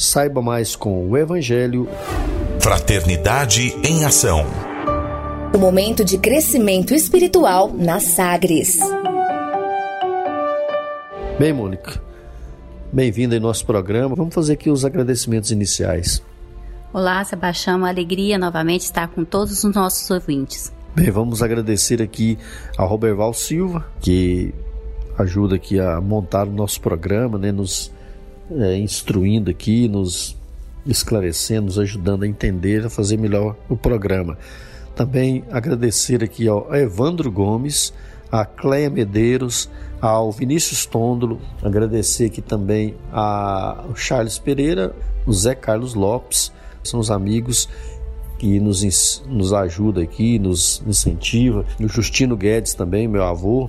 Saiba mais com o Evangelho. Fraternidade em Ação. O momento de crescimento espiritual na Sagres. Bem, Mônica, bem-vinda em nosso programa. Vamos fazer aqui os agradecimentos iniciais. Olá, Sebastião, uma alegria novamente estar com todos os nossos ouvintes. Bem, vamos agradecer aqui ao Roberval Silva, que ajuda aqui a montar o nosso programa, né, nos é, instruindo aqui, nos esclarecendo, nos ajudando a entender, a fazer melhor o programa. Também agradecer aqui ao Evandro Gomes, a Cleia Medeiros, ao Vinícius Tôndolo, agradecer aqui também ao Charles Pereira, o Zé Carlos Lopes, são os amigos que nos, nos ajuda aqui, nos incentiva. O Justino Guedes também, meu avô,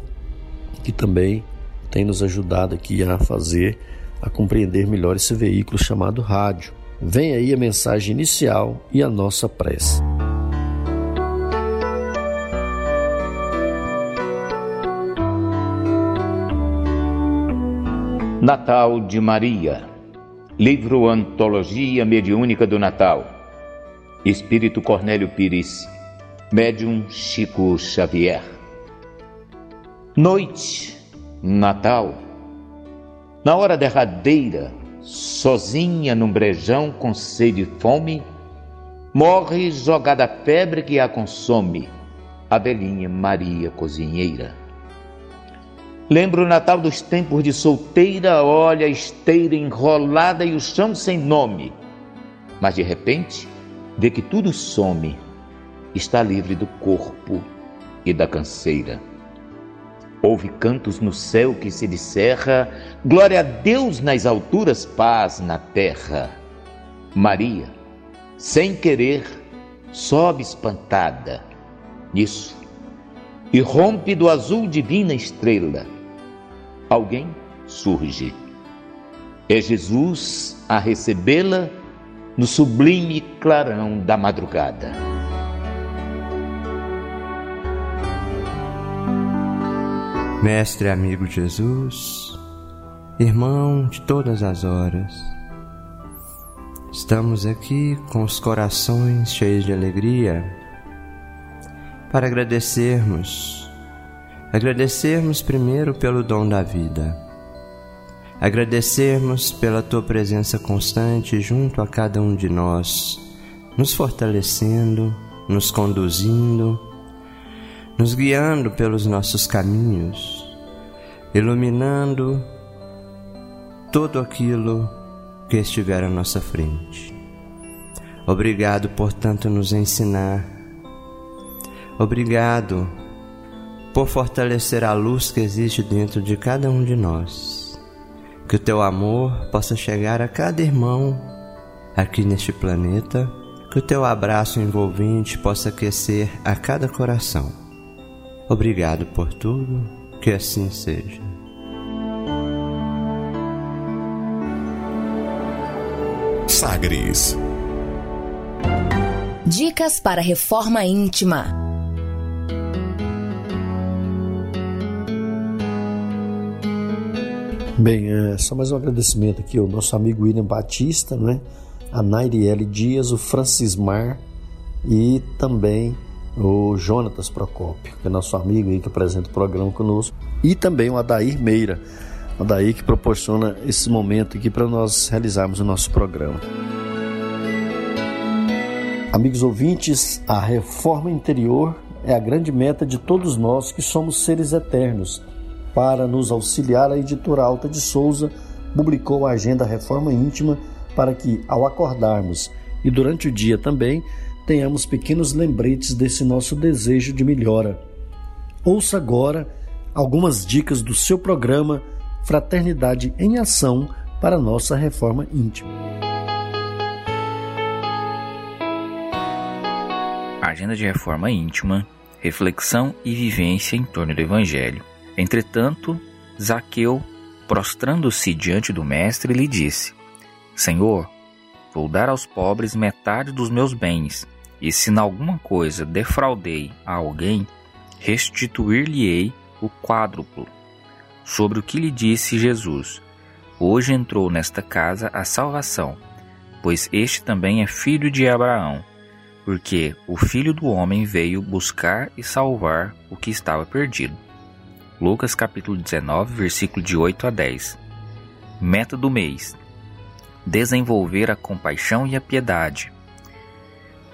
que também tem nos ajudado aqui a fazer a compreender melhor esse veículo chamado rádio. Vem aí a mensagem inicial e a nossa prece. Natal de Maria. Livro Antologia Mediúnica do Natal. Espírito Cornélio Pires. Médium Chico Xavier. Noite, Natal na hora derradeira, sozinha num brejão com sede e fome, morre jogada a febre que a consome, a velhinha Maria Cozinheira. Lembro o Natal dos tempos de solteira, olha a esteira enrolada e o chão sem nome. Mas de repente, vê que tudo some, está livre do corpo e da canseira. Houve cantos no céu que se disserra, glória a Deus nas alturas, paz na terra. Maria, sem querer, sobe espantada nisso e rompe do azul divina estrela. Alguém surge. É Jesus a recebê-la no sublime clarão da madrugada. Mestre amigo Jesus, irmão de todas as horas, estamos aqui com os corações cheios de alegria para agradecermos. Agradecermos primeiro pelo dom da vida. Agradecermos pela tua presença constante junto a cada um de nós, nos fortalecendo, nos conduzindo nos guiando pelos nossos caminhos, iluminando tudo aquilo que estiver à nossa frente. Obrigado por tanto nos ensinar. Obrigado por fortalecer a luz que existe dentro de cada um de nós. Que o teu amor possa chegar a cada irmão aqui neste planeta. Que o teu abraço envolvente possa aquecer a cada coração. Obrigado por tudo, que assim seja. Sagres Dicas para reforma íntima. Bem, é, só mais um agradecimento aqui ao nosso amigo William Batista, né? a Nairiele Dias, o Francismar e também o Jonatas Procópio, que é nosso amigo aí que apresenta o programa conosco, e também o Adair Meira, Adair que proporciona esse momento aqui para nós realizarmos o nosso programa. Amigos ouvintes, a reforma interior é a grande meta de todos nós que somos seres eternos. Para nos auxiliar, a editora Alta de Souza publicou a Agenda Reforma Íntima para que, ao acordarmos e durante o dia também, tenhamos pequenos lembretes desse nosso desejo de melhora. Ouça agora algumas dicas do seu programa Fraternidade em Ação para nossa reforma íntima. Agenda de reforma íntima, reflexão e vivência em torno do Evangelho. Entretanto, Zaqueu, prostrando-se diante do Mestre, lhe disse: Senhor, vou dar aos pobres metade dos meus bens, e se em alguma coisa defraudei a alguém, restituir-lhe-ei o quádruplo. Sobre o que lhe disse Jesus: Hoje entrou nesta casa a salvação, pois este também é filho de Abraão, porque o filho do homem veio buscar e salvar o que estava perdido. Lucas capítulo 19, versículo de 8 a 10. Meta do mês: desenvolver a compaixão e a piedade.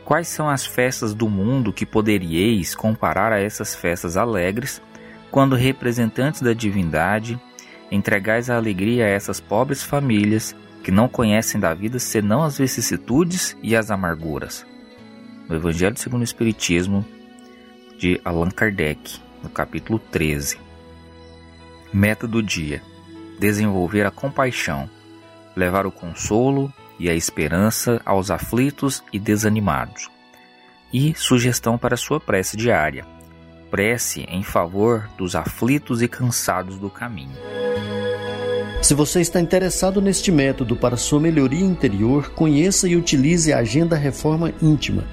Quais são as festas do mundo que poderíeis comparar a essas festas alegres, quando representantes da divindade entregais a alegria a essas pobres famílias que não conhecem da vida senão as vicissitudes e as amarguras? No Evangelho segundo o Espiritismo, de Allan Kardec, no capítulo 13. Meta do dia: desenvolver a compaixão, levar o consolo e a esperança aos aflitos e desanimados. E sugestão para sua prece diária: prece em favor dos aflitos e cansados do caminho. Se você está interessado neste método para sua melhoria interior, conheça e utilize a Agenda Reforma Íntima.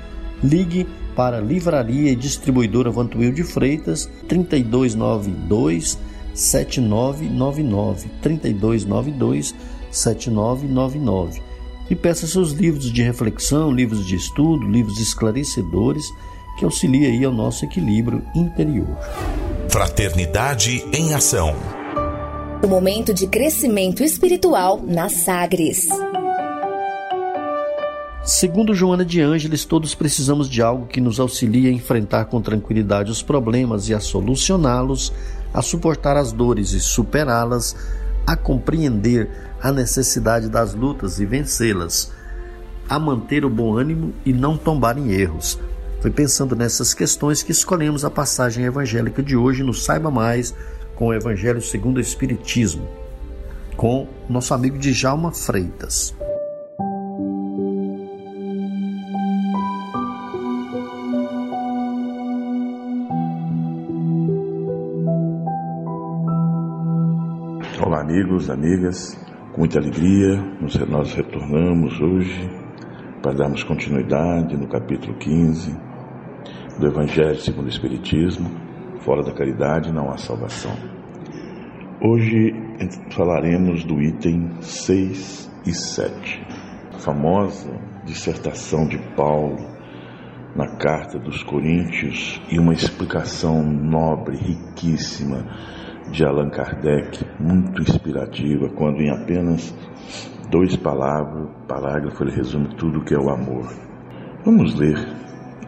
Ligue para Livraria e Distribuidora Vantuil de Freitas 3292 7999 3292 7999 e peça seus livros de reflexão, livros de estudo, livros esclarecedores que auxiliem aí ao nosso equilíbrio interior. Fraternidade em ação. O momento de crescimento espiritual na Sagres. Segundo Joana de Ângeles, todos precisamos de algo que nos auxilie a enfrentar com tranquilidade os problemas e a solucioná-los, a suportar as dores e superá-las, a compreender a necessidade das lutas e vencê-las, a manter o bom ânimo e não tombar em erros. Foi pensando nessas questões que escolhemos a passagem evangélica de hoje no Saiba Mais com o Evangelho segundo o Espiritismo, com nosso amigo Djalma Freitas. Amigos, amigas. Com muita alegria, nós retornamos hoje para darmos continuidade no capítulo 15 do Evangelho segundo o Espiritismo. Fora da caridade não há salvação. Hoje falaremos do item 6 e 7, a famosa dissertação de Paulo na carta dos Coríntios e uma explicação nobre, riquíssima de Allan Kardec, muito inspirativa, quando em apenas dois palavras, parágrafos ele resume tudo o que é o amor. Vamos ler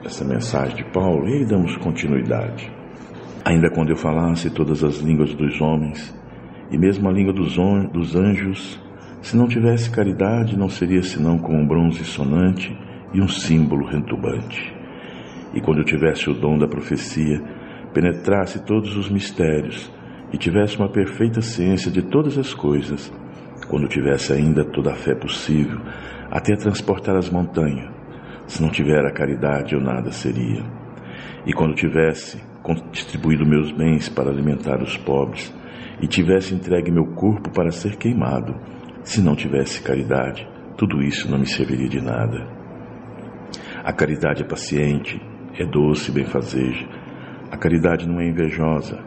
essa mensagem de Paulo e damos continuidade. Ainda quando eu falasse todas as línguas dos homens e mesmo a língua dos, dos anjos, se não tivesse caridade, não seria senão como um bronze sonante e um símbolo rentubante. E quando eu tivesse o dom da profecia, penetrasse todos os mistérios, e tivesse uma perfeita ciência de todas as coisas, quando tivesse ainda toda a fé possível, até transportar as montanhas, se não tiver a caridade eu nada seria. E quando tivesse distribuído meus bens para alimentar os pobres, e tivesse entregue meu corpo para ser queimado, se não tivesse caridade, tudo isso não me serviria de nada. A caridade é paciente, é doce e benfazeja. A caridade não é invejosa,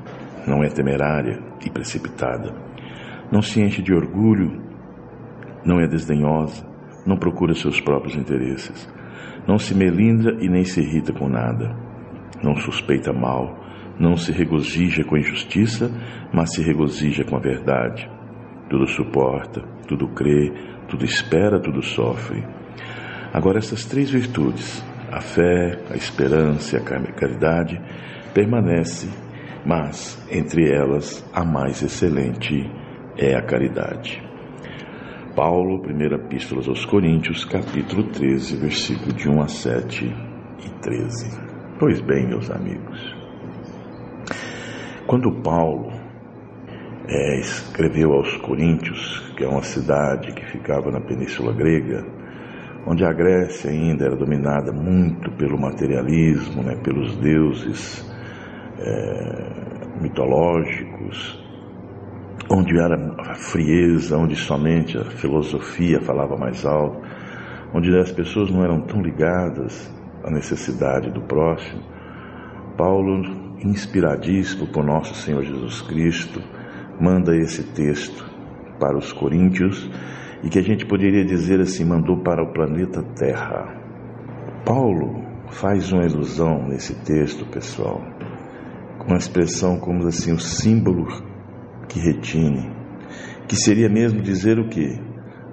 não é temerária e precipitada, não se enche de orgulho, não é desdenhosa, não procura seus próprios interesses, não se melindra e nem se irrita com nada, não suspeita mal, não se regozija com injustiça, mas se regozija com a verdade. Tudo suporta, tudo crê, tudo espera, tudo sofre. Agora, essas três virtudes, A fé, a esperança e a caridade permanece, mas entre elas a mais excelente é a caridade. Paulo, primeira epístola aos Coríntios, capítulo 13, versículo de 1 a 7 e 13. Pois bem, meus amigos, quando Paulo é, escreveu aos Coríntios, que é uma cidade que ficava na Península Grega, onde a Grécia ainda era dominada muito pelo materialismo, né, pelos deuses é, mitológicos, onde era a frieza, onde somente a filosofia falava mais alto, onde as pessoas não eram tão ligadas à necessidade do próximo, Paulo, inspiradíssimo por nosso Senhor Jesus Cristo, manda esse texto para os coríntios e que a gente poderia dizer assim, mandou para o planeta Terra. Paulo faz uma ilusão nesse texto, pessoal, uma expressão como assim, o símbolo que retine, que seria mesmo dizer o que?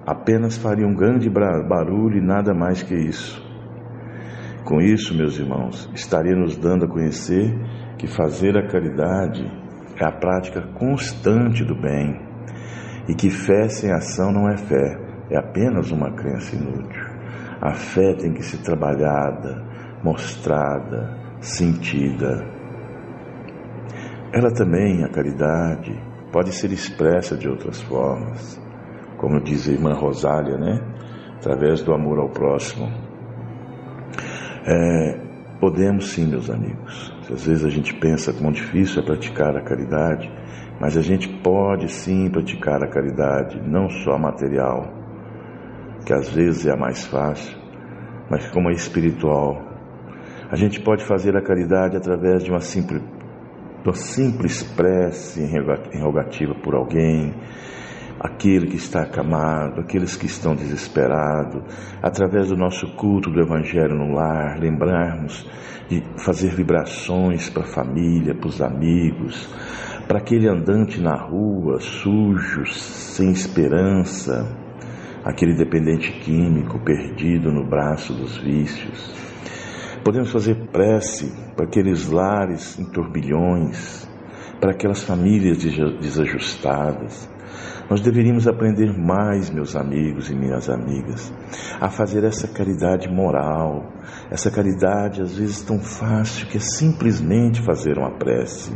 Apenas faria um grande barulho e nada mais que isso. Com isso, meus irmãos, estaria nos dando a conhecer que fazer a caridade é a prática constante do bem e que fé sem ação não é fé, é apenas uma crença inútil. A fé tem que ser trabalhada, mostrada, sentida. Ela também, a caridade, pode ser expressa de outras formas, como diz a irmã Rosália, né? Através do amor ao próximo. É, podemos sim, meus amigos. Às vezes a gente pensa como difícil é praticar a caridade, mas a gente pode sim praticar a caridade, não só material, que às vezes é a mais fácil, mas como a espiritual. A gente pode fazer a caridade através de uma simples uma simples prece em rogativa por alguém, aquele que está acamado, aqueles que estão desesperados, através do nosso culto do Evangelho no lar, lembrarmos de fazer vibrações para a família, para os amigos, para aquele andante na rua, sujo, sem esperança, aquele dependente químico perdido no braço dos vícios. Podemos fazer prece para aqueles lares em turbilhões, para aquelas famílias desajustadas. Nós deveríamos aprender mais, meus amigos e minhas amigas, a fazer essa caridade moral, essa caridade às vezes tão fácil que é simplesmente fazer uma prece.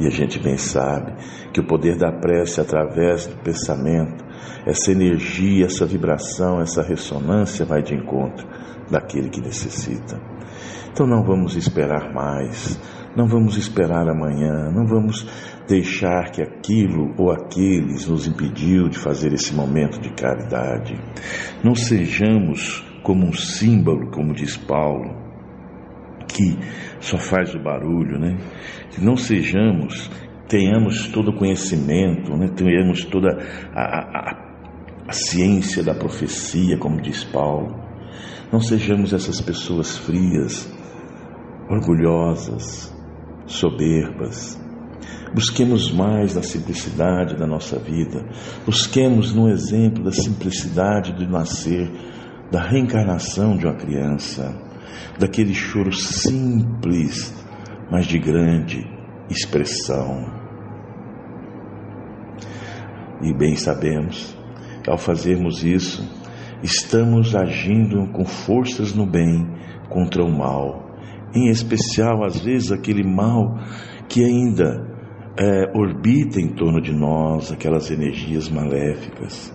E a gente bem sabe que o poder da prece através do pensamento, essa energia, essa vibração, essa ressonância vai de encontro daquele que necessita. Então não vamos esperar mais, não vamos esperar amanhã, não vamos deixar que aquilo ou aqueles nos impediu de fazer esse momento de caridade. Não sejamos como um símbolo, como diz Paulo, que só faz o barulho, né? Que não sejamos, tenhamos todo o conhecimento, né? tenhamos toda a, a, a ciência da profecia, como diz Paulo, não sejamos essas pessoas frias, orgulhosas, soberbas. Busquemos mais na simplicidade da nossa vida. Busquemos no exemplo da simplicidade do nascer, da reencarnação de uma criança, daquele choro simples, mas de grande expressão. E bem sabemos, ao fazermos isso, estamos agindo com forças no bem contra o mal, em especial às vezes aquele mal que ainda é, orbita em torno de nós, aquelas energias maléficas.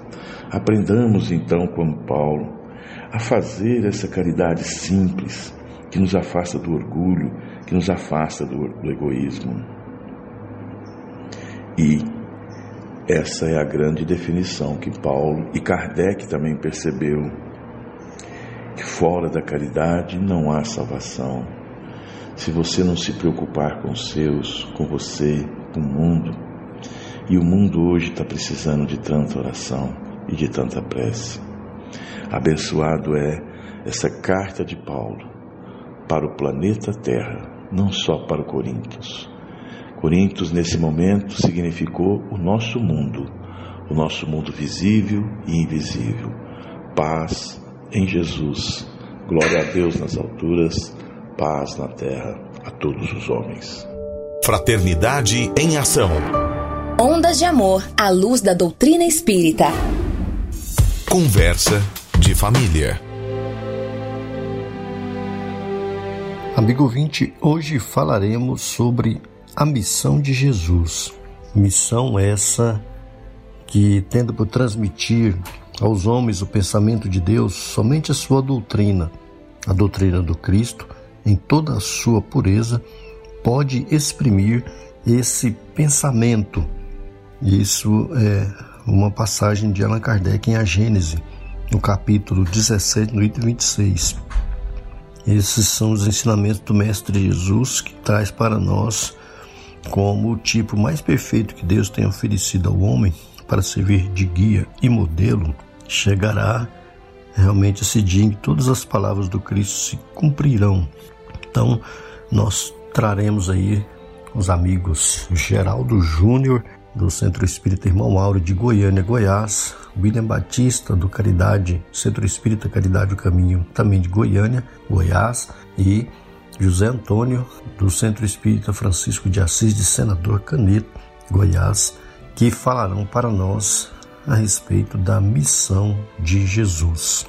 Aprendamos então, como Paulo, a fazer essa caridade simples que nos afasta do orgulho, que nos afasta do, do egoísmo. E essa é a grande definição que Paulo e Kardec também percebeu: que fora da caridade não há salvação. Se você não se preocupar com os seus, com você, com o mundo, e o mundo hoje está precisando de tanta oração e de tanta prece. Abençoado é essa carta de Paulo para o planeta Terra, não só para o Coríntios Corintos, nesse momento, significou o nosso mundo, o nosso mundo visível e invisível. Paz em Jesus, Glória a Deus nas alturas, paz na terra a todos os homens. Fraternidade em ação. Ondas de amor à luz da doutrina espírita. Conversa de família. Amigo 20, hoje falaremos sobre a missão de Jesus. Missão essa que tenta por transmitir aos homens o pensamento de Deus somente a sua doutrina, a doutrina do Cristo, em toda a sua pureza, pode exprimir esse pensamento. Isso é uma passagem de Allan Kardec em A Gênese, no capítulo 17, no item 26. Esses são os ensinamentos do Mestre Jesus que traz para nós como o tipo mais perfeito que Deus tem oferecido ao homem para servir de guia e modelo chegará realmente esse dia em que todas as palavras do Cristo se cumprirão. Então, nós traremos aí os amigos Geraldo Júnior, do Centro Espírita Irmão Mauro de Goiânia, Goiás, William Batista, do Caridade, Centro Espírita Caridade o Caminho, também de Goiânia, Goiás, e José Antônio, do Centro Espírita Francisco de Assis de Senador Caneto, Goiás, que falarão para nós a respeito da missão de Jesus.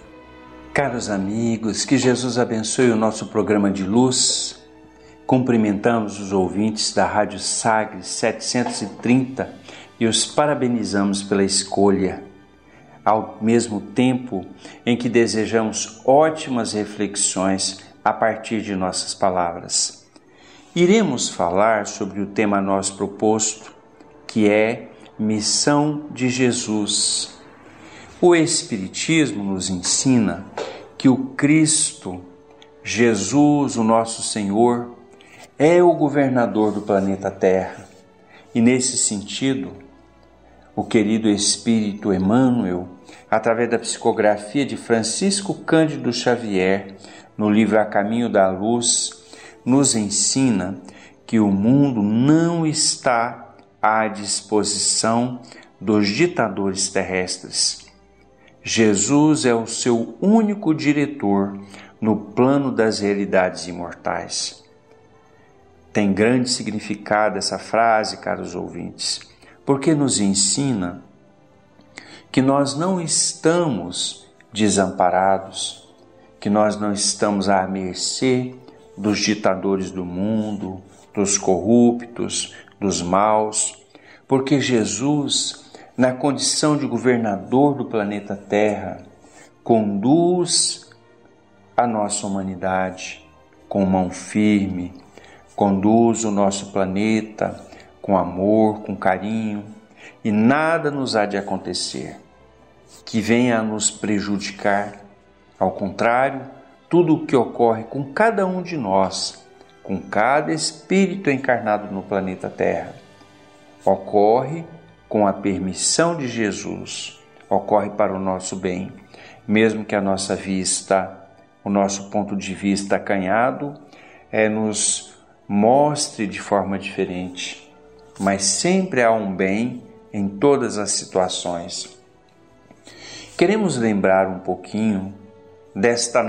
Caros amigos, que Jesus abençoe o nosso programa de luz. Cumprimentamos os ouvintes da Rádio Sagres 730 e os parabenizamos pela escolha, ao mesmo tempo em que desejamos ótimas reflexões a partir de nossas palavras. Iremos falar sobre o tema nós proposto, que é Missão de Jesus. O Espiritismo nos ensina que o Cristo, Jesus, o nosso Senhor, é o governador do planeta Terra. E nesse sentido, o querido Espírito Emmanuel, através da psicografia de Francisco Cândido Xavier, no livro A Caminho da Luz, nos ensina que o mundo não está à disposição dos ditadores terrestres. Jesus é o seu único diretor no plano das realidades imortais. Tem grande significado essa frase, caros ouvintes, porque nos ensina que nós não estamos desamparados, que nós não estamos à mercê dos ditadores do mundo, dos corruptos, dos maus, porque Jesus, na condição de governador do planeta Terra, conduz a nossa humanidade com mão firme, conduz o nosso planeta com amor, com carinho, e nada nos há de acontecer que venha a nos prejudicar. Ao contrário, tudo o que ocorre com cada um de nós com cada espírito encarnado no planeta Terra. Ocorre com a permissão de Jesus, ocorre para o nosso bem, mesmo que a nossa vista, o nosso ponto de vista acanhado, é, nos mostre de forma diferente, mas sempre há um bem em todas as situações. Queremos lembrar um pouquinho desta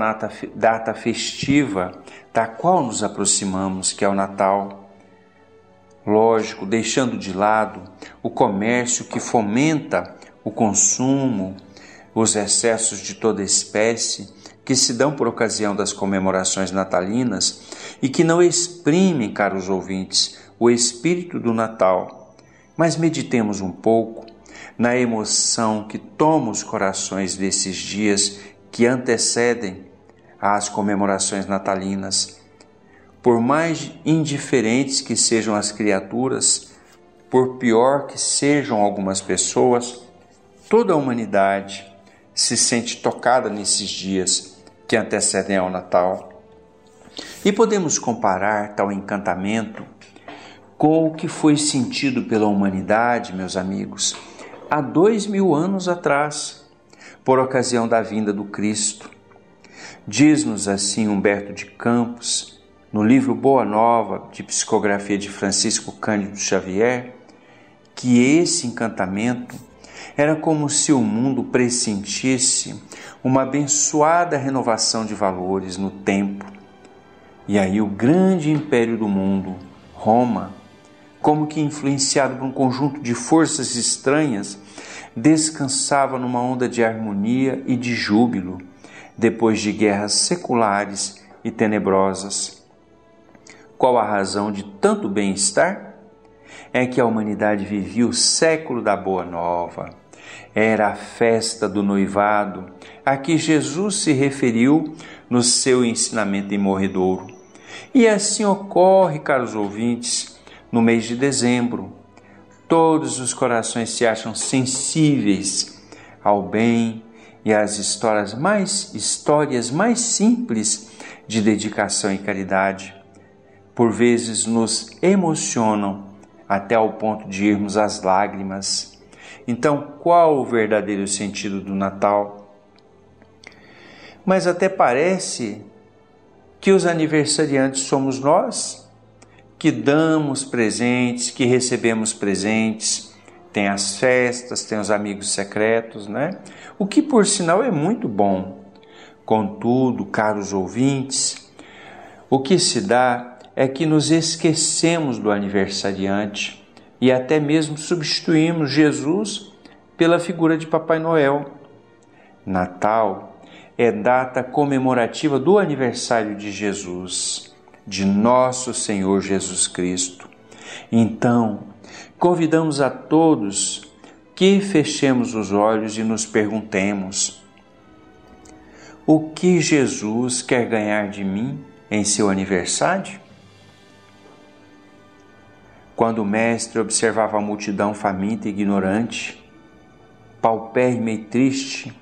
data festiva da qual nos aproximamos, que é o Natal. Lógico, deixando de lado o comércio que fomenta o consumo, os excessos de toda espécie que se dão por ocasião das comemorações natalinas e que não exprimem, caros ouvintes, o espírito do Natal. Mas meditemos um pouco na emoção que toma os corações desses dias que antecedem às comemorações natalinas. Por mais indiferentes que sejam as criaturas, por pior que sejam algumas pessoas, toda a humanidade se sente tocada nesses dias que antecedem ao Natal. E podemos comparar tal encantamento com o que foi sentido pela humanidade, meus amigos, há dois mil anos atrás por ocasião da vinda do Cristo. Diz-nos assim Humberto de Campos, no livro Boa Nova, de psicografia de Francisco Cândido Xavier, que esse encantamento Era como se o mundo pressentisse uma abençoada renovação de valores no tempo. E aí o grande império do mundo, Roma, como que influenciado por um conjunto de forças estranhas, descansava numa onda de harmonia e de júbilo, depois de guerras seculares e tenebrosas. Qual a razão de tanto bem-estar? É que a humanidade vivia o século da Boa Nova. Era a festa do noivado a que Jesus se referiu no seu ensinamento em Morredouro. E assim ocorre, caros ouvintes, no mês de dezembro. Todos os corações se acham sensíveis ao bem e às histórias mais histórias mais simples de dedicação e caridade por vezes nos emocionam até ao ponto de irmos às lágrimas. Então, qual o verdadeiro sentido do Natal? Mas até parece que os aniversariantes somos nós, que damos presentes, que recebemos presentes, tem as festas, tem os amigos secretos, né? O que por sinal é muito bom. Contudo, caros ouvintes, o que se dá é que nos esquecemos do aniversariante e até mesmo substituímos Jesus pela figura de Papai Noel. Natal é data comemorativa do aniversário de Jesus, de nosso Senhor Jesus Cristo. Então, convidamos a todos que fechemos os olhos e nos perguntemos: o que Jesus quer ganhar de mim em seu aniversário? Quando o mestre observava a multidão faminta e ignorante, paupérrima e triste,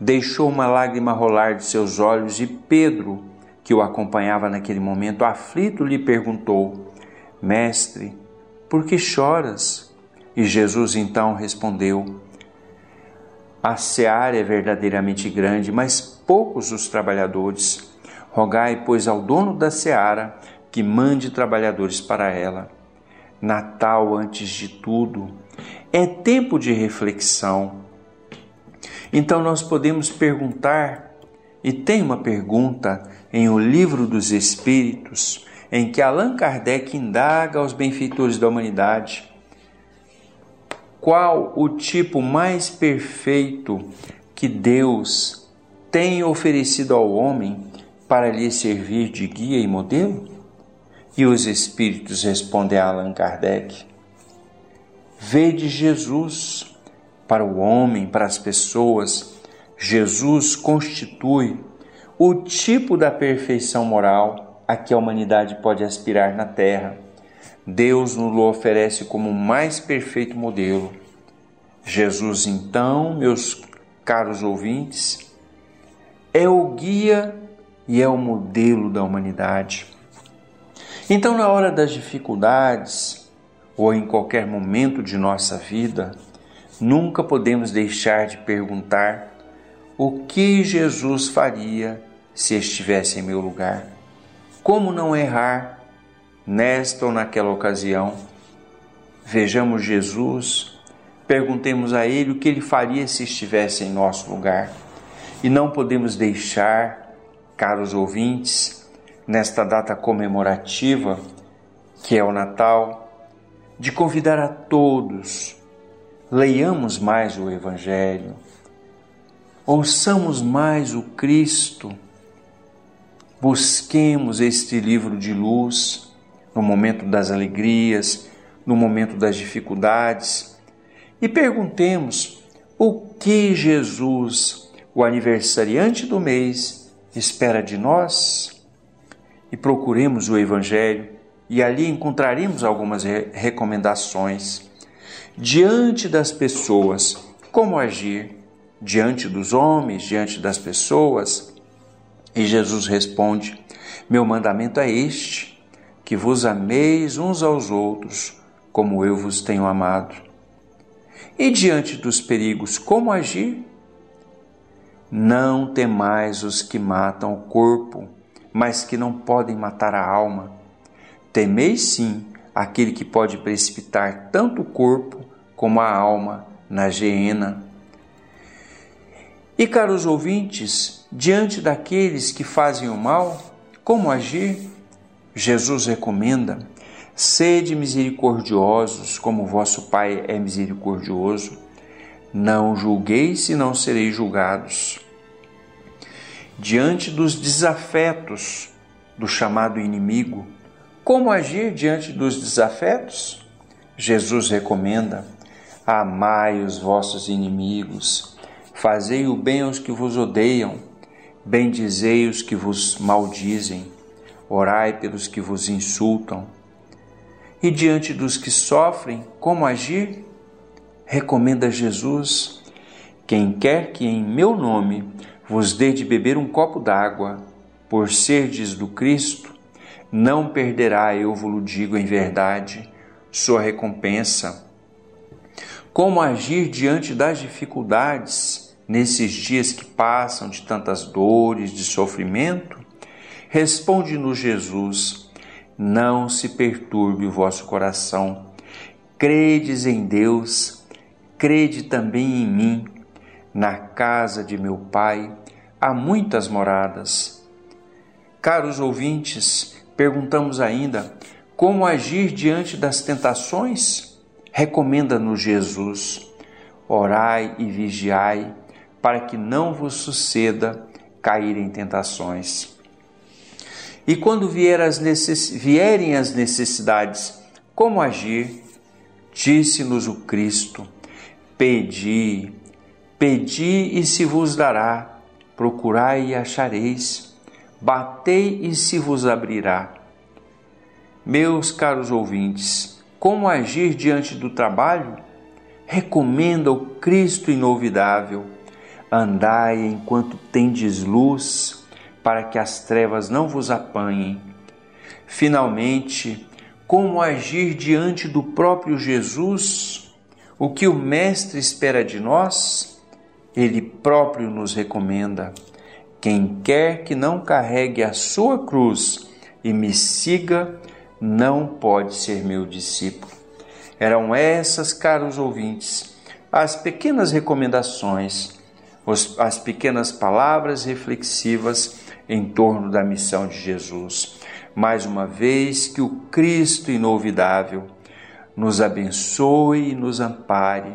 deixou uma lágrima rolar de seus olhos e Pedro, que o acompanhava naquele momento, aflito, lhe perguntou: Mestre, por que choras? E Jesus então respondeu: A seara é verdadeiramente grande, mas poucos os trabalhadores. Rogai, pois, ao dono da seara que mande trabalhadores para ela. Natal, antes de tudo, é tempo de reflexão. Então nós podemos perguntar, e tem uma pergunta em O Livro dos Espíritos, em que Allan Kardec indaga aos benfeitores da humanidade qual o tipo mais perfeito que Deus tem oferecido ao homem para lhe servir de guia e modelo? E os espíritos respondem a Allan Kardec: Vede Jesus para o homem, para as pessoas. Jesus constitui o tipo da perfeição moral a que a humanidade pode aspirar na Terra. Deus nos oferece como o mais perfeito modelo. Jesus, então, meus caros ouvintes, é o guia e é o modelo da humanidade. Então, na hora das dificuldades ou em qualquer momento de nossa vida, nunca podemos deixar de perguntar o que Jesus faria se estivesse em meu lugar. Como não errar nesta ou naquela ocasião? Vejamos Jesus, perguntemos a Ele o que Ele faria se estivesse em nosso lugar. E não podemos deixar, caros ouvintes, nesta data comemorativa, que é o Natal, de convidar a todos, leiamos mais o Evangelho, ouçamos mais o Cristo, busquemos este livro de luz no momento das alegrias, no momento das dificuldades e perguntemos o que Jesus, o aniversariante do mês, espera de nós e procuremos o Evangelho e ali encontraremos algumas recomendações. Diante das pessoas, como agir? Diante dos homens, diante das pessoas? E Jesus responde: Meu mandamento é este, que vos ameis uns aos outros, como eu vos tenho amado. E diante dos perigos, como agir? Não temais os que matam o corpo, mas que não podem matar a alma. Temeis sim aquele que pode precipitar tanto o corpo como a alma na geena. E, caros ouvintes, diante daqueles que fazem o mal, como agir? Jesus recomenda: sede misericordiosos, como vosso Pai é misericordioso. Não julgueis e não sereis julgados. Diante dos desafetos do chamado inimigo, como agir diante dos desafetos? Jesus recomenda: amai os vossos inimigos, fazei o bem aos que vos odeiam, bendizei os que vos maldizem, orai pelos que vos insultam. E diante dos que sofrem, como agir? recomenda Jesus: Quem quer que em meu nome vos dê de beber um copo d'água, por serdes do Cristo, não perderá, eu vos digo em verdade, sua recompensa. Como agir diante das dificuldades nesses dias que passam de tantas dores, de sofrimento? Responde-nos Jesus: Não se perturbe o vosso coração. Credes em Deus, crede também em mim. Na casa de meu Pai há muitas moradas. Caros ouvintes, perguntamos ainda como agir diante das tentações? Recomenda-nos Jesus: orai e vigiai, para que não vos suceda cair em tentações. E quando vier as necess... vierem as necessidades, como agir? Disse-nos o Cristo: Pedi, pedi e se vos dará, procurai e achareis, batei e se vos abrirá. Meus caros ouvintes, como agir diante do trabalho? Recomenda o Cristo inovidável. Andai enquanto tendes luz, para que as trevas não vos apanhem. Finalmente, como agir diante do próprio Jesus? O que o Mestre espera de nós, ele próprio nos recomenda. Quem quer que não carregue a sua cruz e me siga, não pode ser meu discípulo. Eram essas, caros ouvintes, as pequenas recomendações, as pequenas palavras reflexivas em torno da missão de Jesus. Mais uma vez, que o Cristo inovidável nos abençoe e nos ampare.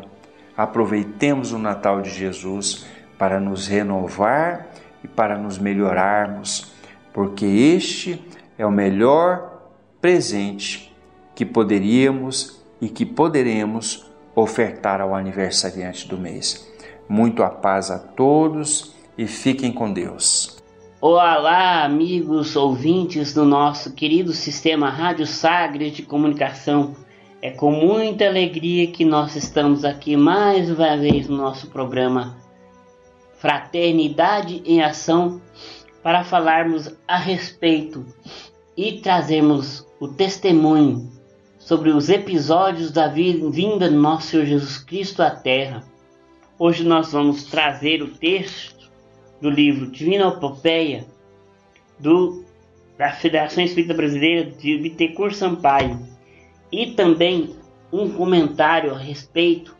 Aproveitemos o Natal de Jesus para nos renovar e para nos melhorarmos, porque este é o melhor presente que poderíamos e que poderemos ofertar ao aniversariante do mês. Muito a paz a todos e fiquem com Deus. Olá, amigos ouvintes do nosso querido sistema Rádio Sagres de Comunicação. É com muita alegria que nós estamos aqui mais uma vez no nosso programa Fraternidade em Ação para falarmos a respeito e trazermos o testemunho sobre os episódios da vinda do nosso Senhor Jesus Cristo à Terra. Hoje nós vamos trazer o texto do livro Divina Epopeia do, da Federação Espírita Brasileira de Bittencourt Sampaio e também um comentário a respeito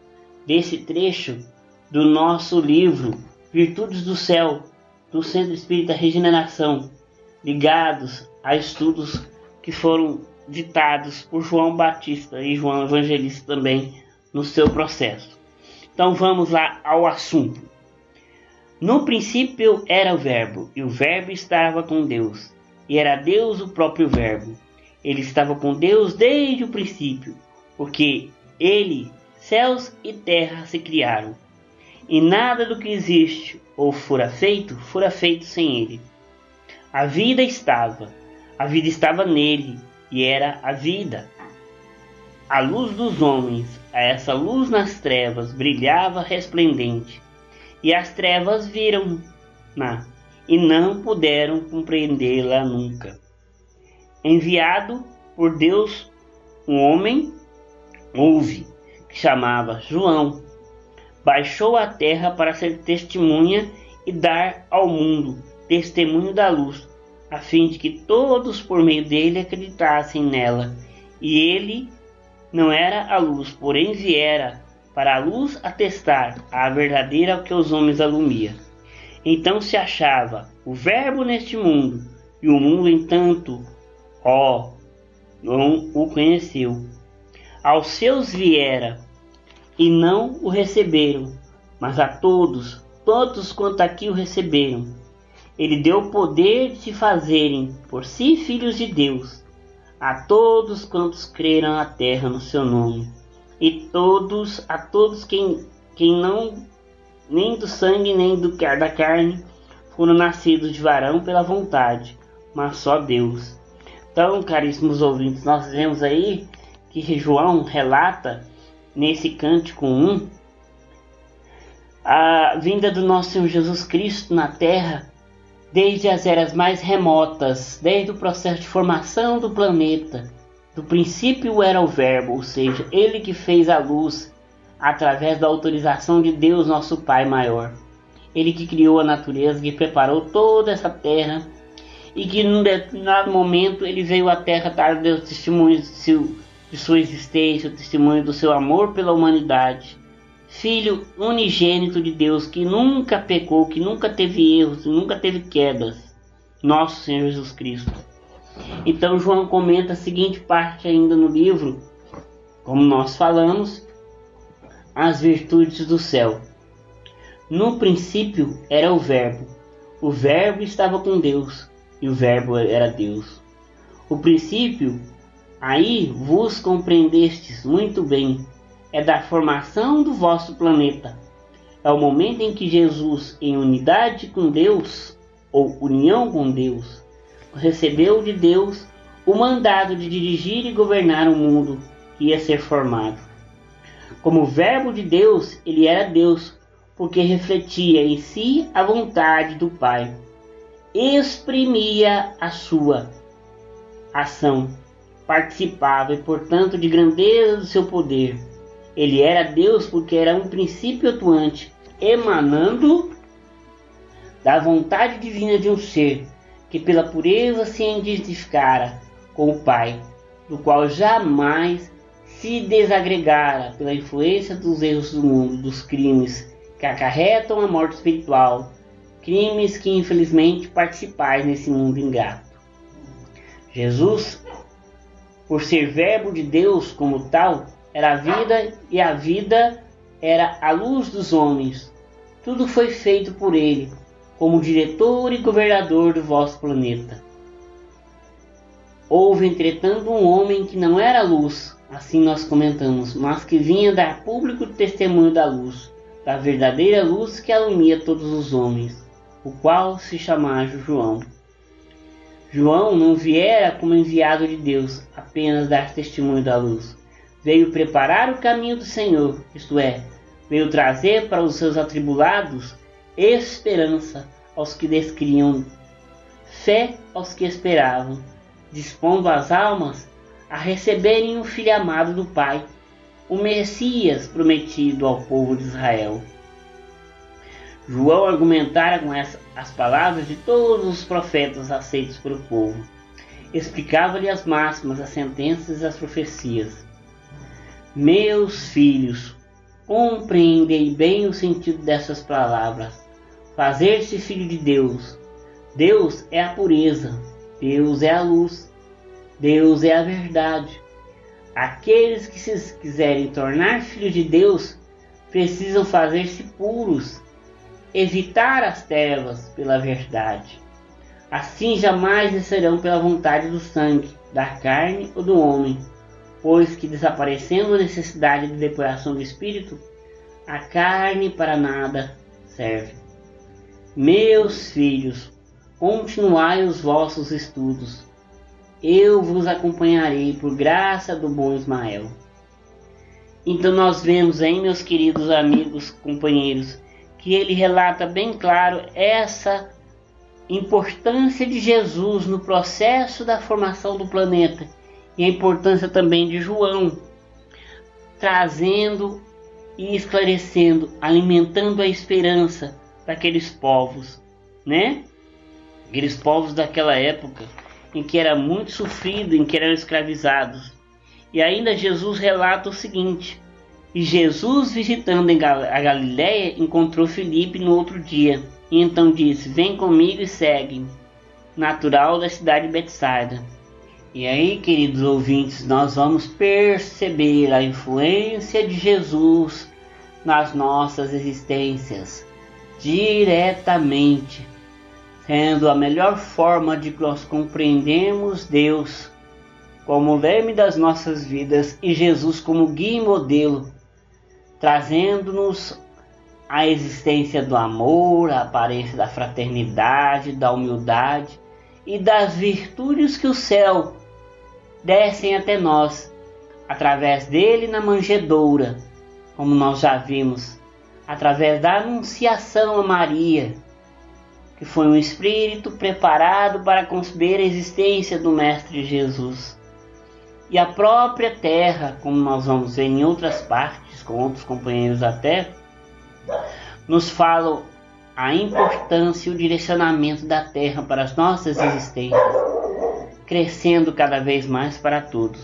desse trecho do nosso livro Virtudes do Céu, do Centro Espírita Regeneração, ligados a estudos que foram ditados por João Batista e João Evangelista também no seu processo. Então vamos lá ao assunto. No princípio era o Verbo, e o Verbo estava com Deus, e era Deus o próprio Verbo ele estava com Deus desde o princípio, porque ele, céus e terra se criaram. E nada do que existe ou fora feito, fora feito sem ele. A vida estava, a vida estava nele, e era a vida. A luz dos homens, a essa luz nas trevas, brilhava resplendente, e as trevas viram-na, e não puderam compreendê-la nunca enviado por Deus, um homem houve, que chamava João, baixou à terra para ser testemunha e dar ao mundo testemunho da luz, a fim de que todos por meio dele acreditassem nela. E ele não era a luz, porém viera para a luz atestar a verdadeira que os homens alumia. Então se achava o Verbo neste mundo, e o mundo, entanto, ó, não o conheceu. Aos seus viera, e não o receberam, mas a todos, todos quanto aqui o receberam, ele deu poder de se fazerem por si filhos de Deus, a todos quantos creram na terra no seu nome, e todos, a todos quem, quem não, nem do sangue nem do da carne, foram nascidos de varão pela vontade, mas só Deus. Então, caríssimos ouvintes, nós vemos aí que João relata nesse cântico 1 a vinda do nosso Senhor Jesus Cristo na terra desde as eras mais remotas, desde o processo de formação do planeta. Do princípio era o Verbo, ou seja, ele que fez a luz através da autorização de Deus, nosso Pai maior. Ele que criou a natureza, que preparou toda essa terra e que num determinado momento ele veio à terra dar os testemunhos de, seu, de sua existência, o testemunho do seu amor pela humanidade. Filho unigênito de Deus que nunca pecou, que nunca teve erros, nunca teve quedas, nosso Senhor Jesus Cristo. Então João comenta a seguinte parte ainda no livro, como nós falamos, as virtudes do céu. No princípio era o Verbo. O Verbo estava com Deus e o Verbo era Deus. O princípio, aí vos compreendestes muito bem, é da formação do vosso planeta. É o momento em que Jesus, em unidade com Deus, ou união com Deus, recebeu de Deus o mandado de dirigir e governar o mundo que ia ser formado. Como Verbo de Deus, ele era Deus, porque refletia em si a vontade do Pai, exprimia a sua ação, participava e, portanto, de grandeza do seu poder. Ele era Deus porque era um princípio atuante, emanando da vontade divina de um ser que pela pureza se identificara com o Pai, do qual jamais se desagregara pela influência dos erros do mundo, dos crimes que acarretam a morte espiritual, crimes que infelizmente participais nesse mundo ingrato. Jesus, por ser verbo de Deus como tal, era a vida e a vida era a luz dos homens. Tudo foi feito por ele, como diretor e governador do vosso planeta. Houve, entretanto, um homem que não era luz, assim nós comentamos, mas que vinha dar público testemunho da luz, da verdadeira luz que alumia todos os homens, o qual se chamava João. João não viera como enviado de Deus, apenas dar testemunho da luz. Veio preparar o caminho do Senhor, isto é, veio trazer para os seus atribulados esperança aos que descriam, fé aos que esperavam, dispondo as almas a receberem o Filho amado do Pai o Messias prometido ao povo de Israel. João argumentara com essa, as palavras de todos os profetas aceitos pelo povo. Explicava-lhe as máximas, as sentenças e as profecias. Meus filhos, compreendei bem o sentido dessas palavras. Fazer-se filho de Deus. Deus é a pureza, Deus é a luz, Deus é a verdade. Aqueles que se quiserem tornar filhos de Deus precisam fazer-se puros, evitar as trevas pela verdade. Assim jamais descerão pela vontade do sangue, da carne ou do homem, pois que desaparecendo a necessidade de depuração do espírito, a carne para nada serve. Meus filhos, continuai os vossos estudos eu vos acompanharei por graça do bom Ismael. Então nós vemos aí, meus queridos amigos, companheiros, que ele relata bem claro essa importância de Jesus no processo da formação do planeta e a importância também de João, trazendo e esclarecendo, alimentando a esperança daqueles povos, né? Aqueles povos daquela época em que era muito sofrido, em que eram escravizados. E ainda Jesus relata o seguinte: E Jesus, visitando a Galiléia, encontrou Filipe no outro dia. E então disse: Vem comigo e segue. Natural da cidade de Betsaida. E aí, queridos ouvintes, nós vamos perceber a influência de Jesus nas nossas existências diretamente, sendo a melhor forma de nós compreendermos Deus como leme das nossas vidas e Jesus como guia e modelo, trazendo-nos a existência do amor, a aparência da fraternidade, da humildade e das virtudes que o céu descem até nós, através dele na manjedoura, como nós já vimos, através da anunciação a Maria, que foi um espírito preparado para conceber a existência do Mestre Jesus. E a própria terra, como nós vamos ver em outras partes, com outros companheiros terra, nos falam a importância e o direcionamento da terra para as nossas existências, crescendo cada vez mais para todos.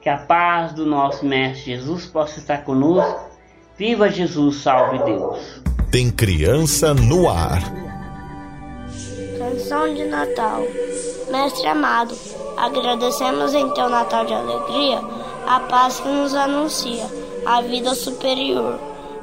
Que a paz do nosso Mestre Jesus possa estar conosco. Viva Jesus, salve Deus. Tem criança no ar. Canção de Natal. Mestre amado, agradecemos em teu Natal de alegria a paz que nos anuncia a vida superior.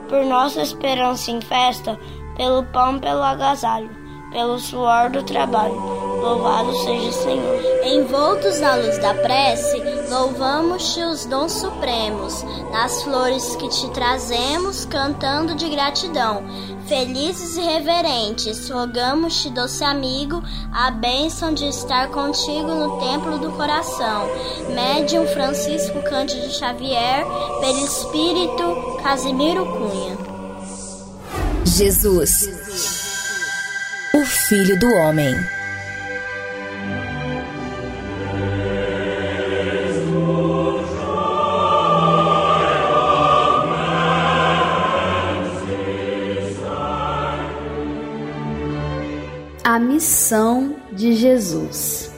Por nossa esperança em festa, pelo pão, pelo agasalho, pelo suor do trabalho Louvado seja o Senhor. Envoltos na luz da prece, louvamos-te os dons supremos, nas flores que te trazemos, cantando de gratidão. Felizes e reverentes, rogamos-te, doce amigo, a bênção de estar contigo no templo do coração. Médium Francisco Cândido Xavier, pelo Espírito Casimiro Cunha. Jesus, o Filho do Homem. A missão de Jesus.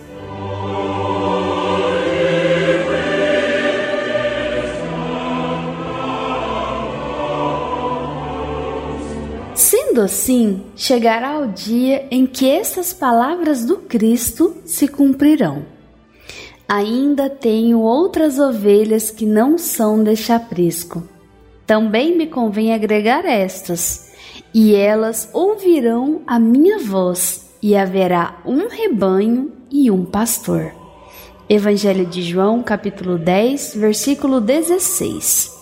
Sendo assim, chegará o dia em que essas palavras do Cristo se cumprirão. Ainda tenho outras ovelhas que não são deste aprisco. Também me convém agregar estas e elas ouvirão a minha voz, e haverá um rebanho e um pastor. Evangelho de João, capítulo 10, versículo 16.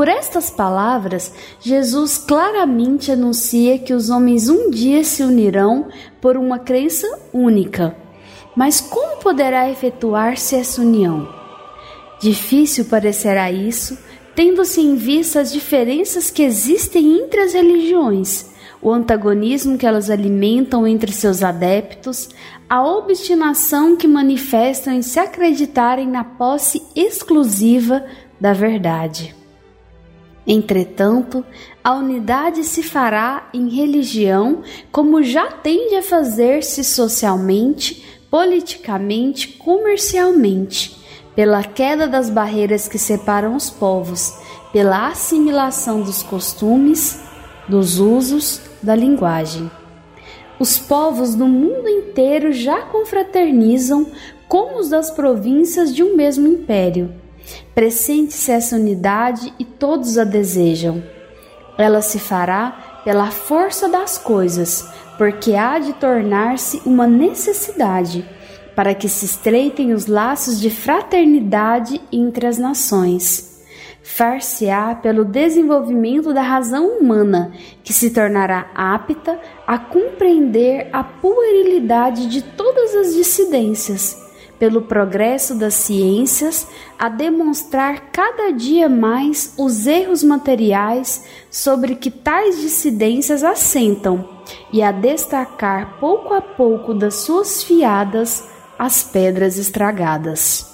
Por estas palavras, Jesus claramente anuncia que os homens um dia se unirão por uma crença única. Mas como poderá efetuar-se essa união? Difícil parecerá isso tendo-se em vista as diferenças que existem entre as religiões, o antagonismo que elas alimentam entre seus adeptos, a obstinação que manifestam em se acreditarem na posse exclusiva da verdade. Entretanto, a unidade se fará em religião como já tende a fazer-se socialmente, politicamente, comercialmente pela queda das barreiras que separam os povos, pela assimilação dos costumes, dos usos, da linguagem. Os povos do mundo inteiro já confraternizam como os das províncias de um mesmo império. Pressente-se essa unidade e todos a desejam. Ela se fará pela força das coisas, porque há de tornar-se uma necessidade para que se estreitem os laços de fraternidade entre as nações. Far-se-á pelo desenvolvimento da razão humana, que se tornará apta a compreender a puerilidade de todas as dissidências, pelo progresso das ciências, a demonstrar cada dia mais os erros materiais sobre que tais dissidências assentam e a destacar pouco a pouco das suas fiadas as pedras estragadas.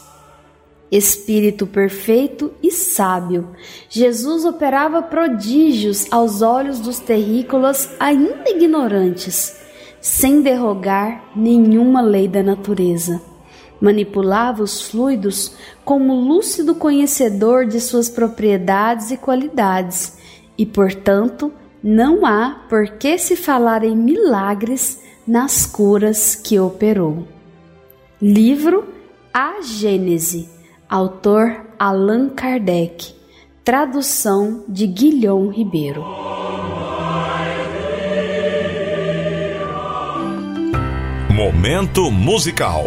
Espírito perfeito e sábio, Jesus operava prodígios aos olhos dos terrícolas ainda ignorantes, sem derrogar nenhuma lei da natureza. Manipulava os fluidos como lúcido conhecedor de suas propriedades e qualidades, e, portanto, não há por que se falar em milagres nas curas que operou. Livro A Gênese, autor Allan Kardec, tradução de Guilhom Ribeiro. Momento musical.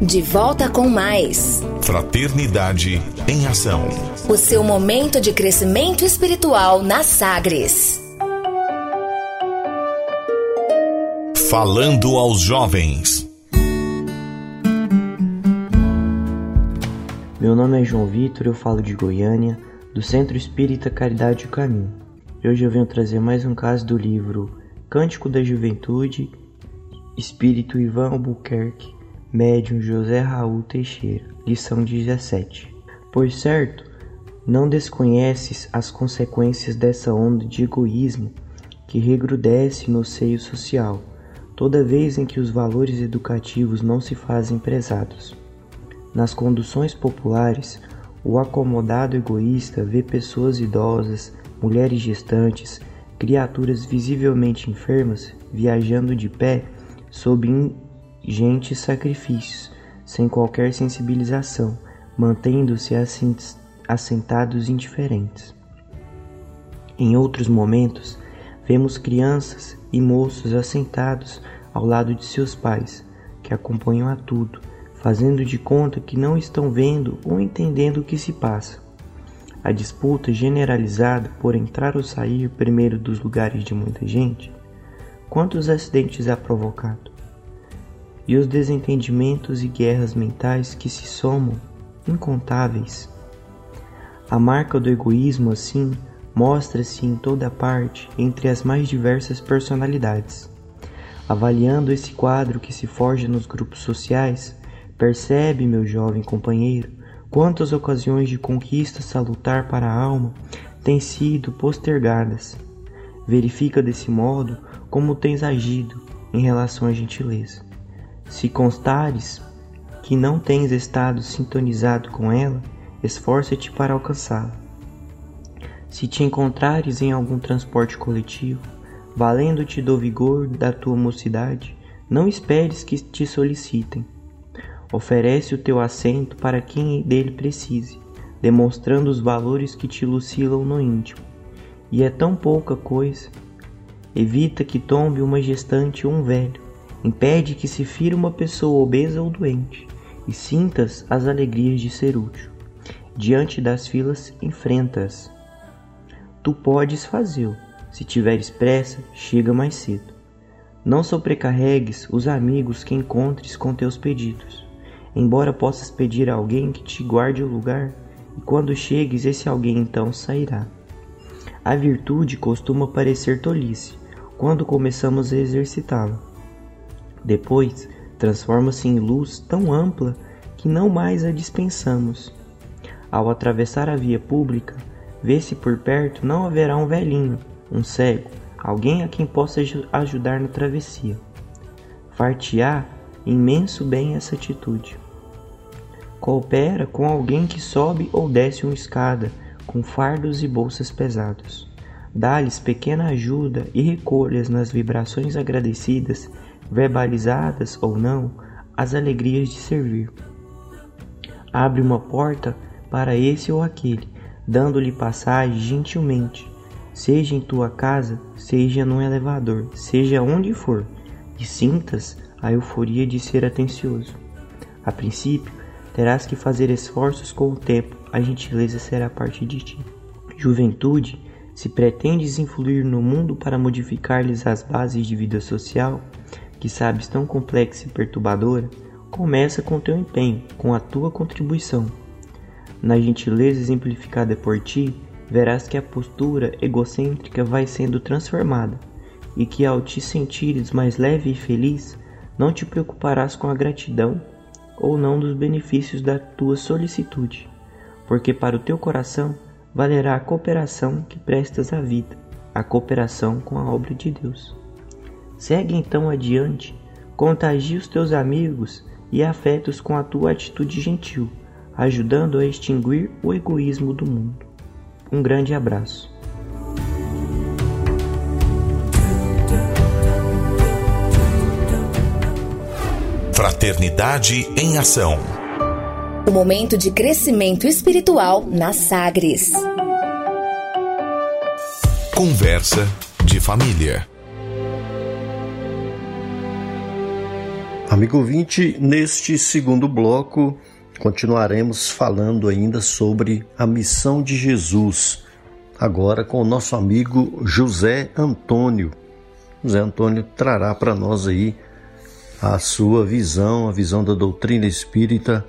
De volta com mais. Fraternidade em Ação. O seu momento de crescimento espiritual na Sagres. Falando aos jovens. Meu nome é João Vitor, eu falo de Goiânia, do Centro Espírita Caridade e Caminho. E hoje eu venho trazer mais um caso do livro Cântico da Juventude, Espírito Ivan Albuquerque, Médium José Raul Teixeira, lição 17. Por certo, não desconheces as consequências dessa onda de egoísmo que regrudece no seio social toda vez em que os valores educativos não se fazem prezados. Nas conduções populares, o acomodado egoísta vê pessoas idosas, mulheres gestantes, criaturas visivelmente enfermas viajando de pé sob ingentes sacrifícios, sem qualquer sensibilização, mantendo-se assentados indiferentes. Em outros momentos, vemos crianças e moços assentados ao lado de seus pais, que acompanham a tudo, fazendo de conta que não estão vendo ou entendendo o que se passa. A disputa generalizada por entrar ou sair primeiro dos lugares de muita gente, quantos acidentes há provocado? E os desentendimentos e guerras mentais que se somam, incontáveis. A marca do egoísmo, assim, mostra-se em toda parte entre as mais diversas personalidades. Avaliando esse quadro que se forja nos grupos sociais, percebe, meu jovem companheiro, quantas ocasiões de conquista salutar para a alma têm sido postergadas. Verifica desse modo como tens agido em relação à gentileza. Se constares que não tens estado sintonizado com ela, esforça-te para alcançá-la. Se te encontrares em algum transporte coletivo, valendo-te do vigor da tua mocidade, não esperes que te solicitem. Oferece o teu assento para quem dele precise, demonstrando os valores que te lucilam no íntimo. E é tão pouca coisa. Evita que tombe uma gestante ou um velho. Impede que se fira uma pessoa obesa ou doente. E sintas as alegrias de ser útil. Diante das filas, enfrenta-as tu podes fazê-lo. Se tiveres pressa, chega mais cedo. Não sobrecarregues os amigos que encontres com teus pedidos. Embora possas pedir a alguém que te guarde o lugar, e quando chegues, esse alguém então sairá. A virtude costuma parecer tolice quando começamos a exercitá-la. Depois, transforma-se em luz tão ampla que não mais a dispensamos. Ao atravessar a via pública, Vê se por perto não haverá um velhinho, um cego, alguém a quem possa ajudar na travessia. Far-te-á imenso bem essa atitude. Coopera com alguém que sobe ou desce uma escada com fardos e bolsas pesados. Dá-lhes pequena ajuda e recolhas nas vibrações agradecidas, verbalizadas ou não, as alegrias de servir. Abre uma porta para esse ou aquele dando-lhe passagem gentilmente, seja em tua casa, seja num elevador, seja onde for, e sintas a euforia de ser atencioso. A princípio, terás que fazer esforços com o tempo, a gentileza será parte de ti. Juventude, se pretendes influir no mundo para modificar-lhes as bases de vida social, que sabes tão complexa e perturbadora, começa com teu empenho, com a tua contribuição na gentileza exemplificada por ti, verás que a postura egocêntrica vai sendo transformada e que ao te sentires mais leve e feliz, não te preocuparás com a gratidão ou não dos benefícios da tua solicitude, porque para o teu coração valerá a cooperação que prestas à vida, a cooperação com a obra de Deus. Segue então adiante, contagia os teus amigos e afetos com a tua atitude gentil ajudando a extinguir o egoísmo do mundo. Um grande abraço. Fraternidade em Ação. O momento de crescimento espiritual na Sagres. Conversa de família. Amigo ouvinte, neste segundo bloco Continuaremos falando ainda sobre a missão de Jesus, agora com o nosso amigo José Antônio. José Antônio trará para nós aí a sua visão, a visão da doutrina espírita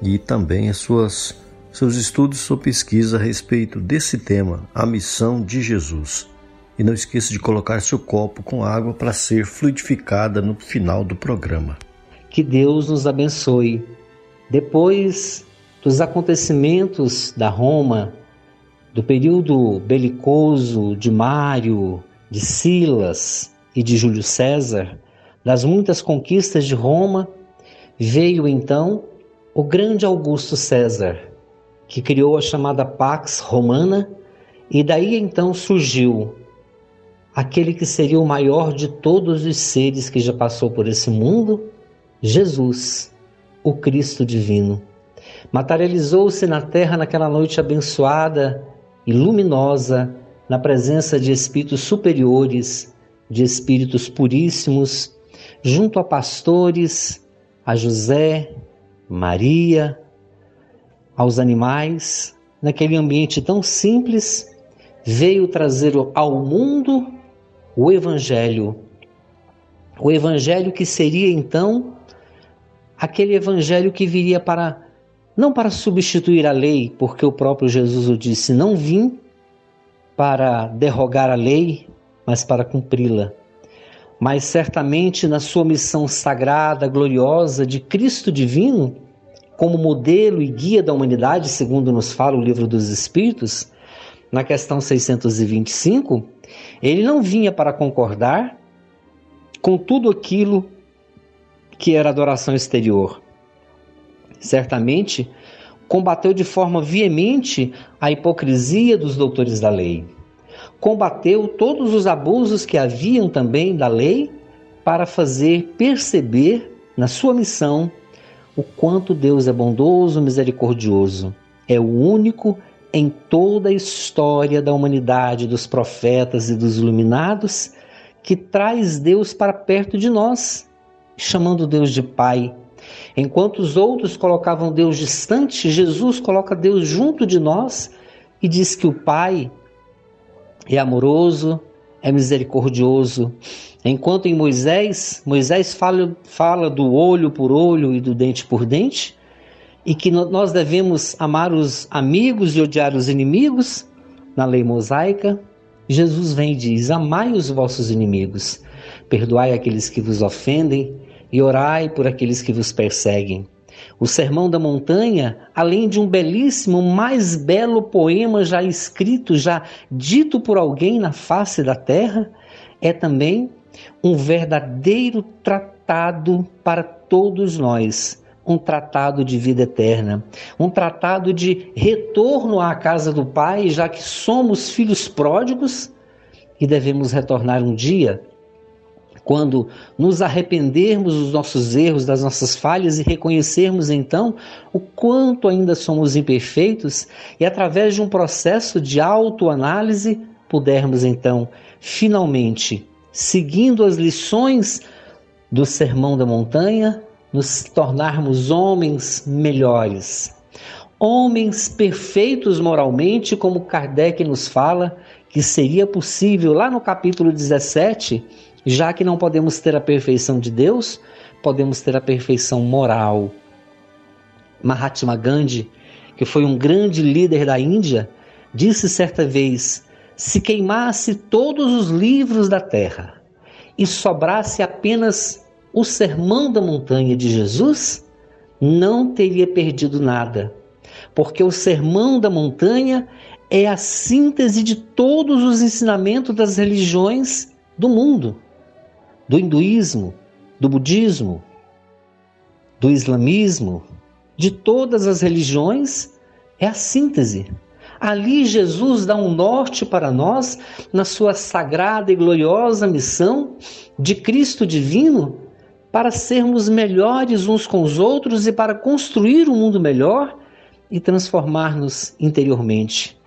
e também as suas seus estudos, sua pesquisa a respeito desse tema, a missão de Jesus. E não esqueça de colocar seu copo com água para ser fluidificada no final do programa. Que Deus nos abençoe depois dos acontecimentos da Roma, do período belicoso de Mário, de Silas e de Júlio César, das muitas conquistas de Roma, veio então o grande Augusto César, que criou a chamada Pax Romana, e daí então surgiu aquele que seria o maior de todos os seres que já passou por esse mundo, Jesus o Cristo divino. Materializou-se na terra naquela noite abençoada e luminosa, na presença de espíritos superiores, de espíritos puríssimos, junto a pastores, a José, Maria, aos animais, naquele ambiente tão simples, veio trazer ao mundo o Evangelho. O Evangelho que seria então aquele Evangelho que viria para, não para substituir a lei, porque o próprio Jesus o disse: não vim para derrogar a lei, mas para cumpri-la. Mas certamente na sua missão sagrada, gloriosa de Cristo divino, como modelo e guia da humanidade, segundo nos fala o livro dos Espíritos, na questão 625, ele não vinha para concordar com tudo aquilo que era adoração exterior. Certamente, combateu de forma veemente a hipocrisia dos doutores da lei. Combateu todos os abusos que haviam também da lei para fazer perceber na sua missão o quanto Deus é bondoso, misericordioso. É o único em toda a história da humanidade, dos profetas e dos iluminados, que traz Deus para perto de nós, chamando Deus de Pai. Enquanto os outros colocavam Deus distante, Jesus coloca Deus junto de nós e diz que o Pai é amoroso, é misericordioso. Enquanto em Moisés, Moisés fala, fala do olho por olho e do dente por dente, e que nós devemos amar os amigos e odiar os inimigos, na lei mosaica, Jesus vem e diz: Amai os vossos inimigos, perdoai aqueles que vos ofendem e orai por aqueles que vos perseguem. O Sermão da Montanha, além de um belíssimo, mais belo poema já escrito, já dito por alguém na face da terra, é também um verdadeiro tratado para todos nós um tratado de vida eterna, um tratado de retorno à casa do Pai, já que somos filhos pródigos e devemos retornar um dia quando nos arrependermos dos nossos erros, das nossas falhas e reconhecermos então o quanto ainda somos imperfeitos e através de um processo de autoanálise pudermos então finalmente, seguindo as lições do Sermão da Montanha, nos tornarmos homens melhores. Homens perfeitos moralmente, como Kardec nos fala que seria possível lá no capítulo 17, já que não podemos ter a perfeição de Deus, podemos ter a perfeição moral. Mahatma Gandhi, que foi um grande líder da Índia, disse certa vez: se queimasse todos os livros da terra e sobrasse apenas o sermão da montanha de Jesus, não teria perdido nada, porque o sermão da montanha é a síntese de todos os ensinamentos das religiões do mundo, do hinduísmo, do budismo, do islamismo, de todas as religiões, é a síntese. Ali Jesus dá um norte para nós na sua sagrada e gloriosa missão de Cristo divino para sermos melhores uns com os outros e para construir um mundo melhor e transformar-nos interiormente.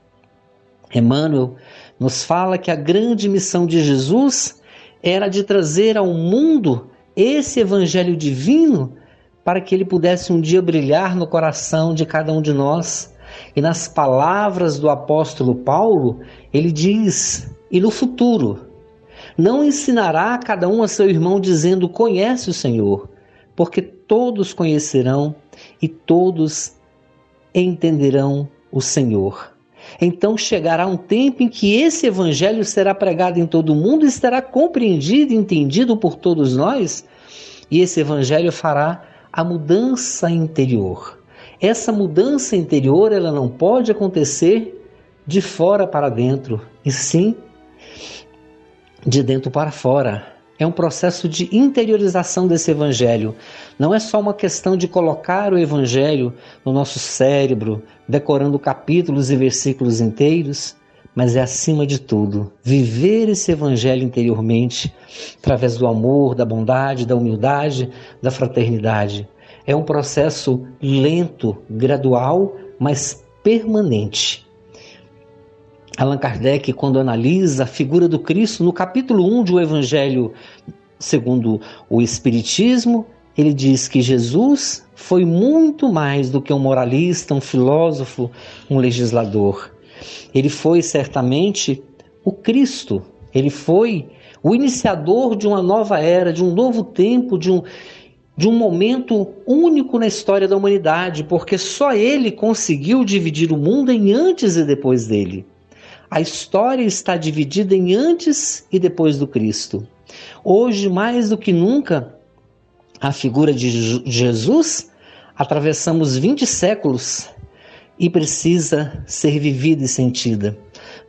Emmanuel nos fala que a grande missão de Jesus era de trazer ao mundo esse evangelho divino para que ele pudesse um dia brilhar no coração de cada um de nós. E nas palavras do apóstolo Paulo, ele diz: e no futuro, não ensinará cada um a seu irmão dizendo: Conhece o Senhor, porque todos conhecerão e todos entenderão o Senhor. Então chegará um tempo em que esse evangelho será pregado em todo o mundo e será compreendido e entendido por todos nós, e esse evangelho fará a mudança interior. Essa mudança interior, ela não pode acontecer de fora para dentro, e sim de dentro para fora. É um processo de interiorização desse evangelho. Não é só uma questão de colocar o evangelho no nosso cérebro, decorando capítulos e versículos inteiros, mas é acima de tudo viver esse evangelho interiormente através do amor, da bondade, da humildade, da fraternidade. É um processo lento, gradual, mas permanente. Allan Kardec, quando analisa a figura do Cristo no capítulo 1 de O Evangelho segundo o Espiritismo ele diz que Jesus foi muito mais do que um moralista, um filósofo, um legislador. Ele foi certamente o Cristo, ele foi o iniciador de uma nova era, de um novo tempo, de um, de um momento único na história da humanidade, porque só ele conseguiu dividir o mundo em antes e depois dele. A história está dividida em antes e depois do Cristo. Hoje, mais do que nunca, a figura de Jesus, atravessamos 20 séculos e precisa ser vivida e sentida.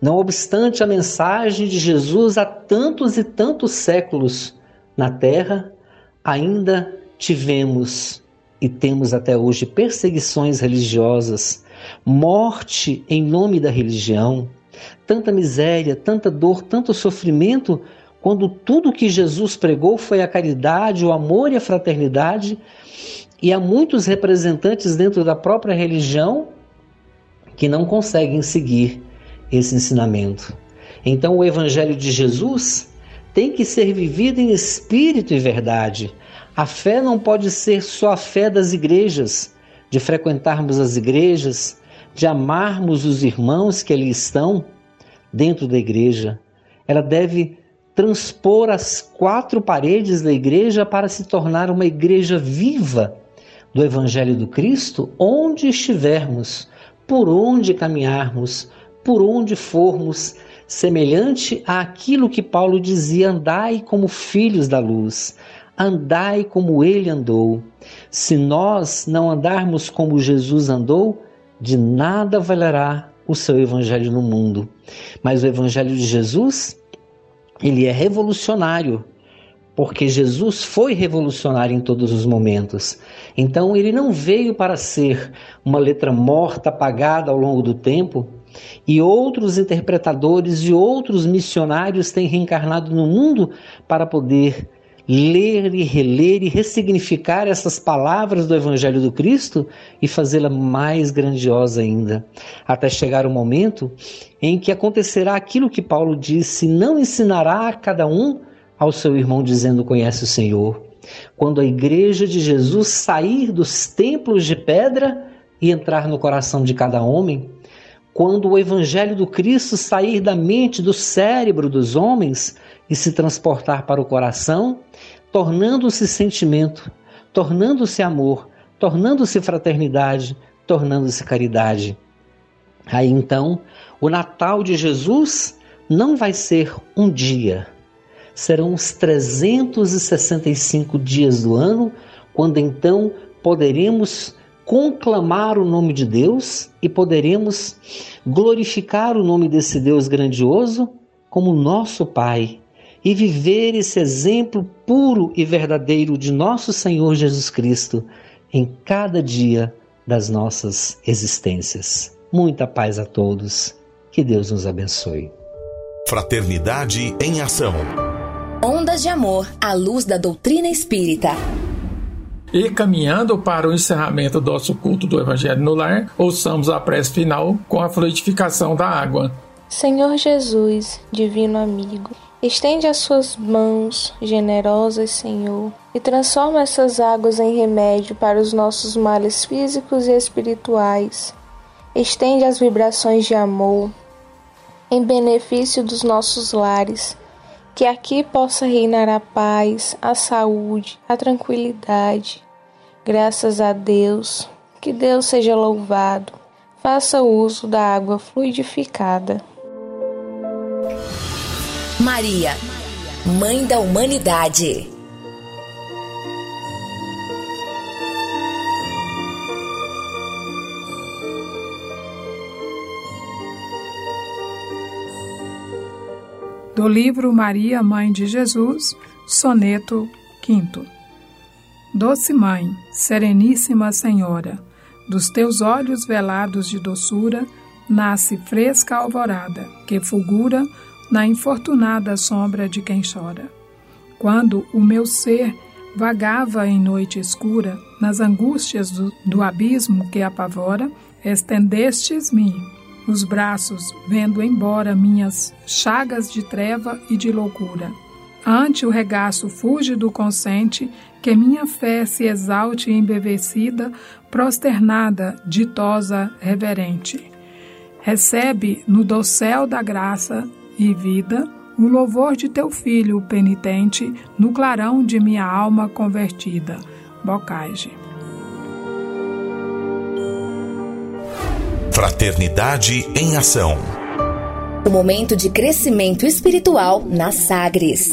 Não obstante a mensagem de Jesus há tantos e tantos séculos na terra, ainda tivemos e temos até hoje perseguições religiosas, morte em nome da religião, tanta miséria, tanta dor, tanto sofrimento, quando tudo que Jesus pregou foi a caridade, o amor e a fraternidade, e há muitos representantes dentro da própria religião que não conseguem seguir esse ensinamento. Então, o Evangelho de Jesus tem que ser vivido em espírito e verdade. A fé não pode ser só a fé das igrejas, de frequentarmos as igrejas, de amarmos os irmãos que ali estão dentro da igreja. Ela deve transpor as quatro paredes da igreja para se tornar uma igreja viva do Evangelho do Cristo, onde estivermos, por onde caminharmos, por onde formos, semelhante àquilo que Paulo dizia: andai como filhos da luz, andai como ele andou. Se nós não andarmos como Jesus andou, de nada valerá o seu evangelho no mundo. Mas o evangelho de Jesus, ele é revolucionário, porque Jesus foi revolucionário em todos os momentos. Então ele não veio para ser uma letra morta, apagada ao longo do tempo, e outros interpretadores e outros missionários têm reencarnado no mundo para poder ler e reler e ressignificar essas palavras do Evangelho do Cristo e fazê-la mais grandiosa ainda, até chegar o momento em que acontecerá aquilo que Paulo disse: não ensinará a cada um ao seu irmão dizendo conhece o Senhor. Quando a igreja de Jesus sair dos templos de pedra e entrar no coração de cada homem, quando o evangelho do Cristo sair da mente, do cérebro dos homens e se transportar para o coração, tornando-se sentimento, tornando-se amor, tornando-se fraternidade, tornando-se caridade. Aí então, o Natal de Jesus não vai ser um dia, serão os 365 dias do ano, quando então poderemos conclamar o nome de Deus e poderemos glorificar o nome desse Deus grandioso como nosso Pai e viver esse exemplo puro e verdadeiro de nosso Senhor Jesus Cristo em cada dia das nossas existências. Muita paz a todos. Que Deus nos abençoe. Fraternidade em ação. Ondas de amor à luz da doutrina espírita. E caminhando para o encerramento do nosso culto do Evangelho no Lar, ouçamos a prece final com a fluidificação da água. Senhor Jesus, divino amigo, Estende as suas mãos generosas, Senhor, e transforma essas águas em remédio para os nossos males físicos e espirituais. Estende as vibrações de amor em benefício dos nossos lares, que aqui possa reinar a paz, a saúde, a tranquilidade. Graças a Deus, que Deus seja louvado. Faça uso da água fluidificada. Maria, Mãe da Humanidade. Do livro Maria, Mãe de Jesus, Soneto V. Doce Mãe, Sereníssima Senhora, dos teus olhos velados de doçura, nasce fresca alvorada, que fulgura na infortunada sombra de quem chora. Quando o meu ser vagava em noite escura, nas angústias do, do abismo que apavora, estendestes-me os braços, vendo embora minhas chagas de treva e de loucura. ante o regaço fúlgido consente, que minha fé se exalte embevecida, prosternada, ditosa, reverente. Recebe no dossel da graça e vida o louvor de teu filho penitente no clarão de minha alma convertida. Bocage. Fraternidade em Ação. O momento de crescimento espiritual na Sagres.